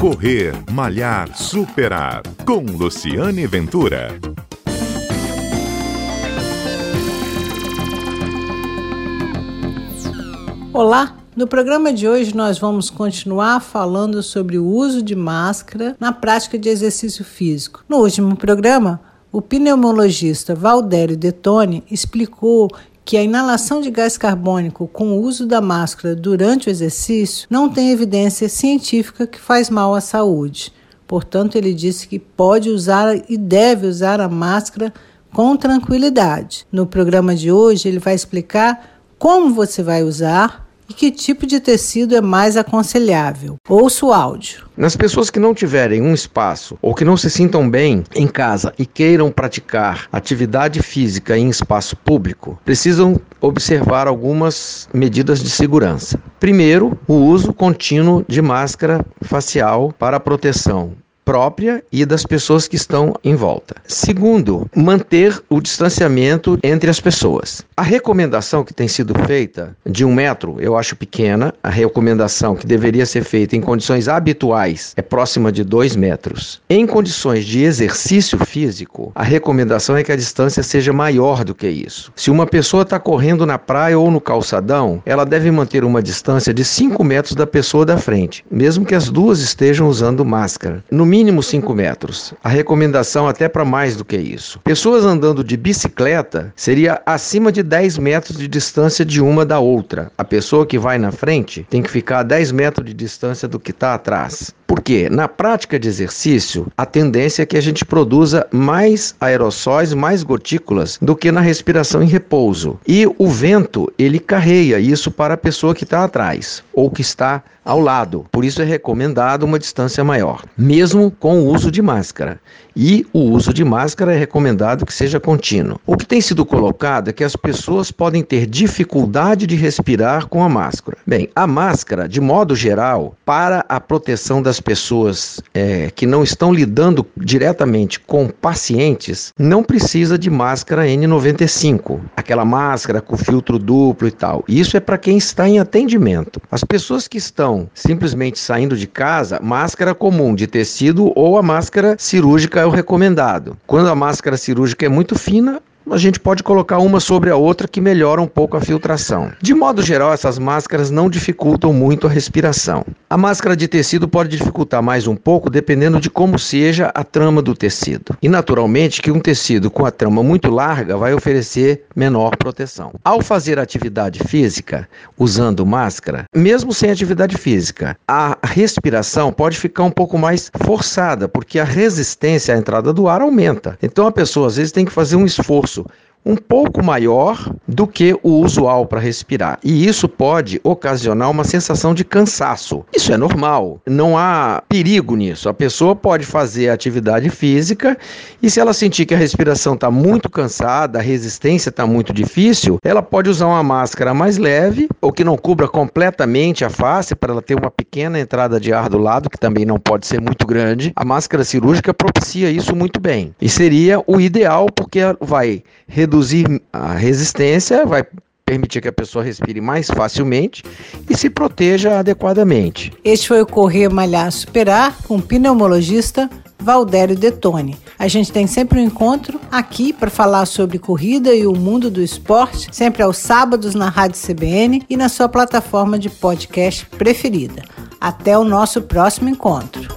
Correr, Malhar, Superar. Com Luciane Ventura. Olá! No programa de hoje nós vamos continuar falando sobre o uso de máscara na prática de exercício físico. No último programa, o pneumologista Valdério Detone explicou que a inalação de gás carbônico com o uso da máscara durante o exercício não tem evidência científica que faz mal à saúde. Portanto, ele disse que pode usar e deve usar a máscara com tranquilidade. No programa de hoje, ele vai explicar como você vai usar e que tipo de tecido é mais aconselhável. Ouça o áudio. Nas pessoas que não tiverem um espaço ou que não se sintam bem em casa e queiram praticar atividade física em espaço público, precisam observar algumas medidas de segurança. Primeiro, o uso contínuo de máscara facial para proteção própria e das pessoas que estão em volta. Segundo, manter o distanciamento entre as pessoas. A recomendação que tem sido feita de um metro eu acho pequena. A recomendação que deveria ser feita em condições habituais é próxima de dois metros. Em condições de exercício físico, a recomendação é que a distância seja maior do que isso. Se uma pessoa está correndo na praia ou no calçadão, ela deve manter uma distância de 5 metros da pessoa da frente, mesmo que as duas estejam usando máscara. No mínimo 5 metros. A recomendação até para mais do que isso. Pessoas andando de bicicleta seria acima de 10 metros de distância de uma da outra. A pessoa que vai na frente tem que ficar a 10 metros de distância do que está atrás. Porque na prática de exercício, a tendência é que a gente produza mais aerossóis, mais gotículas do que na respiração em repouso. E o vento, ele carreia isso para a pessoa que está atrás ou que está ao lado. Por isso é recomendado uma distância maior, mesmo com o uso de máscara. E o uso de máscara é recomendado que seja contínuo. O que tem sido colocado é que as pessoas podem ter dificuldade de respirar com a máscara. Bem, a máscara, de modo geral, para a proteção das pessoas é, que não estão lidando diretamente com pacientes, não precisa de máscara N95, aquela máscara com filtro duplo e tal. Isso é para quem está em atendimento. As pessoas que estão simplesmente saindo de casa, máscara comum de tecido ou a máscara cirúrgica é o recomendado. Quando a máscara cirúrgica é muito fina, a gente pode colocar uma sobre a outra que melhora um pouco a filtração. De modo geral, essas máscaras não dificultam muito a respiração. A máscara de tecido pode dificultar mais um pouco dependendo de como seja a trama do tecido. E naturalmente que um tecido com a trama muito larga vai oferecer menor proteção. Ao fazer atividade física usando máscara, mesmo sem atividade física, a respiração pode ficar um pouco mais forçada, porque a resistência à entrada do ar aumenta. Então a pessoa às vezes tem que fazer um esforço isso um pouco maior do que o usual para respirar. E isso pode ocasionar uma sensação de cansaço. Isso é normal, não há perigo nisso. A pessoa pode fazer atividade física e se ela sentir que a respiração está muito cansada, a resistência está muito difícil, ela pode usar uma máscara mais leve ou que não cubra completamente a face para ela ter uma pequena entrada de ar do lado, que também não pode ser muito grande. A máscara cirúrgica propicia isso muito bem. E seria o ideal porque vai reduzir reduzir a resistência, vai permitir que a pessoa respire mais facilmente e se proteja adequadamente. Este foi o Correr Malhar Superar com o pneumologista Valdério Detone. A gente tem sempre um encontro aqui para falar sobre corrida e o mundo do esporte, sempre aos sábados na Rádio CBN e na sua plataforma de podcast preferida. Até o nosso próximo encontro.